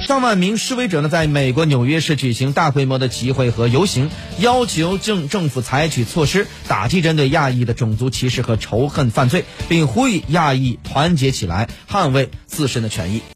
上万名示威者呢在美国纽约市举行大规模的集会和游行要求政政府采取措施打击针对亚裔的种族歧视和仇恨犯罪并呼吁亚裔团结起来捍卫自身的权益。